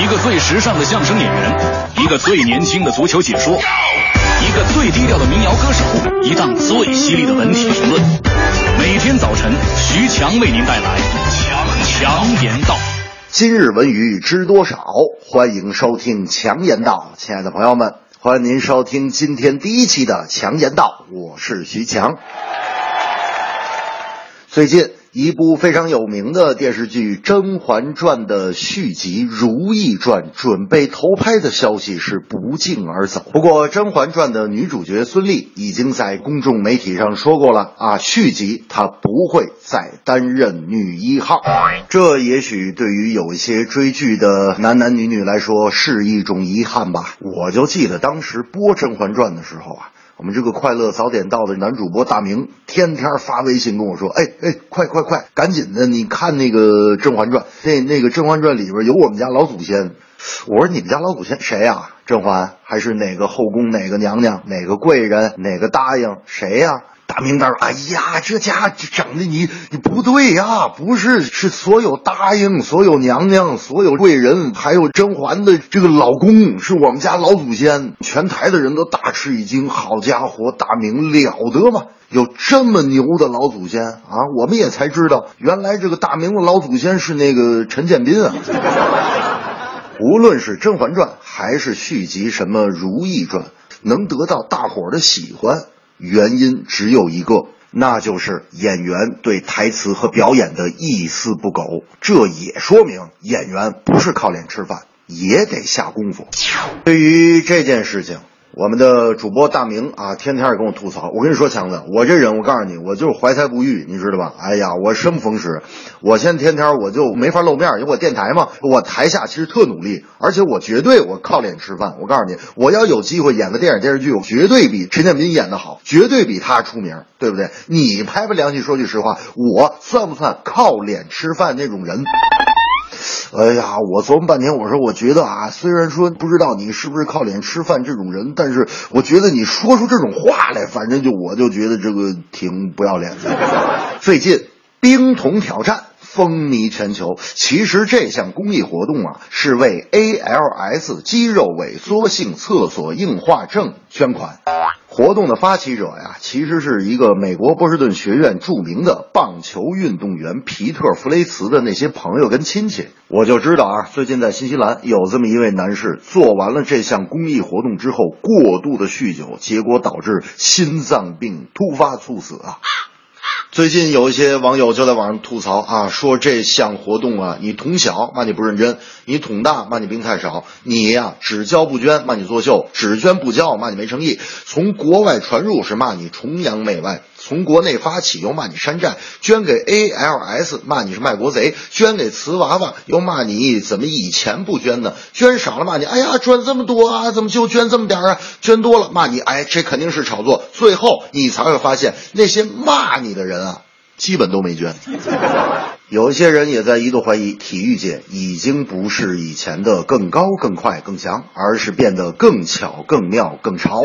一个最时尚的相声演员，一个最年轻的足球解说，一个最低调的民谣歌手，一档最犀利的文体评论。每天早晨，徐强为您带来强强言道。今日文娱知多少？欢迎收听强言道，亲爱的朋友们，欢迎您收听今天第一期的强言道，我是徐强。最近。一部非常有名的电视剧《甄嬛传》的续集《如懿传》准备投拍的消息是不胫而走。不过，《甄嬛传》的女主角孙俪已经在公众媒体上说过了啊，续集她不会再担任女一号。这也许对于有一些追剧的男男女女来说是一种遗憾吧。我就记得当时播《甄嬛传》的时候啊。我们这个快乐早点到的男主播大明，天天发微信跟我说：“哎哎，快快快，赶紧的！你看那个《甄嬛传》，那那个《甄嬛传》里边有我们家老祖先。”我说：“你们家老祖先谁呀？甄嬛还是哪个后宫哪个娘娘哪个贵人哪个答应谁呀？”大明白哎呀，这家伙整的你你不对呀，不是是所有答应、所有娘娘、所有贵人，还有甄嬛的这个老公，是我们家老祖先。全台的人都大吃一惊，好家伙，大明了得吗？有这么牛的老祖先啊！我们也才知道，原来这个大明的老祖先是那个陈建斌啊。无论是《甄嬛传》还是续集什么《如懿传》，能得到大伙儿的喜欢。原因只有一个，那就是演员对台词和表演的一丝不苟。这也说明演员不是靠脸吃饭，也得下功夫。对于这件事情。我们的主播大明啊，天天跟我吐槽。我跟你说，强子，我这人，我告诉你，我就是怀才不遇，你知道吧？哎呀，我生逢时，我现在天天我就没法露面，因为我电台嘛，我台下其实特努力，而且我绝对我靠脸吃饭。我告诉你，我要有机会演个电影电视剧，我绝对比陈建斌演的好，绝对比他出名，对不对？你拍拍良心说句实话，我算不算靠脸吃饭那种人？哎呀，我琢磨半天，我说我觉得啊，虽然说不知道你是不是靠脸吃饭这种人，但是我觉得你说出这种话来，反正就我就觉得这个挺不要脸的。最近冰桶挑战风靡全球，其实这项公益活动啊，是为 ALS 肌肉萎缩性厕所硬化症捐款。活动的发起者呀，其实是一个美国波士顿学院著名的棒球运动员皮特·弗雷茨的那些朋友跟亲戚。我就知道啊，最近在新西兰有这么一位男士，做完了这项公益活动之后，过度的酗酒，结果导致心脏病突发猝死啊。最近有一些网友就在网上吐槽啊，说这项活动啊，你捅小骂你不认真，你捅大骂你兵太少，你呀只交不捐骂你作秀，只捐不交骂你没诚意，从国外传入是骂你崇洋媚外。从国内发起又骂你山寨，捐给 ALS 骂你是卖国贼，捐给瓷娃娃又骂你怎么以前不捐呢？捐少了骂你，哎呀捐这么多啊，怎么就捐这么点啊？捐多了骂你，哎这肯定是炒作。最后你才会发现那些骂你的人啊，基本都没捐。有一些人也在一度怀疑，体育界已经不是以前的更高、更快、更强，而是变得更巧、更妙、更潮。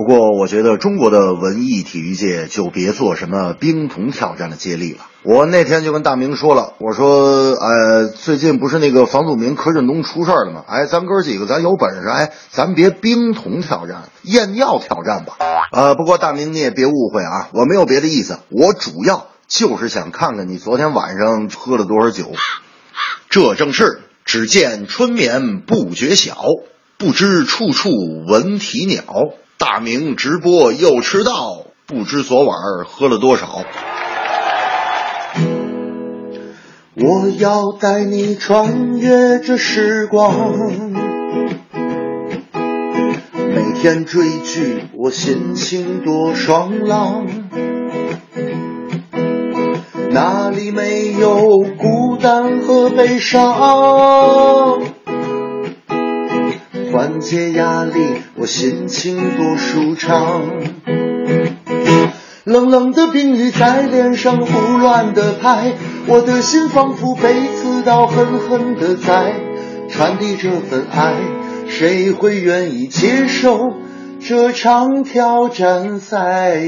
不过，我觉得中国的文艺体育界就别做什么冰桶挑战的接力了。我那天就跟大明说了，我说，呃，最近不是那个房祖名、柯震东出事儿了吗？哎，咱哥几个，咱有本事，哎，咱别冰桶挑战，验尿挑战吧。呃，不过大明你也别误会啊，我没有别的意思，我主要就是想看看你昨天晚上喝了多少酒。这正是，只见春眠不觉晓，不知处处闻啼鸟。大明直播又迟到，不知昨晚喝了多少。我要带你穿越这时光，每天追剧，我心情多爽朗。哪里没有孤单和悲伤？缓解压力，我心情多舒畅。冷冷的冰雨在脸上胡乱的拍，我的心仿佛被刺刀狠狠的宰。传递这份爱，谁会愿意接受这场挑战赛？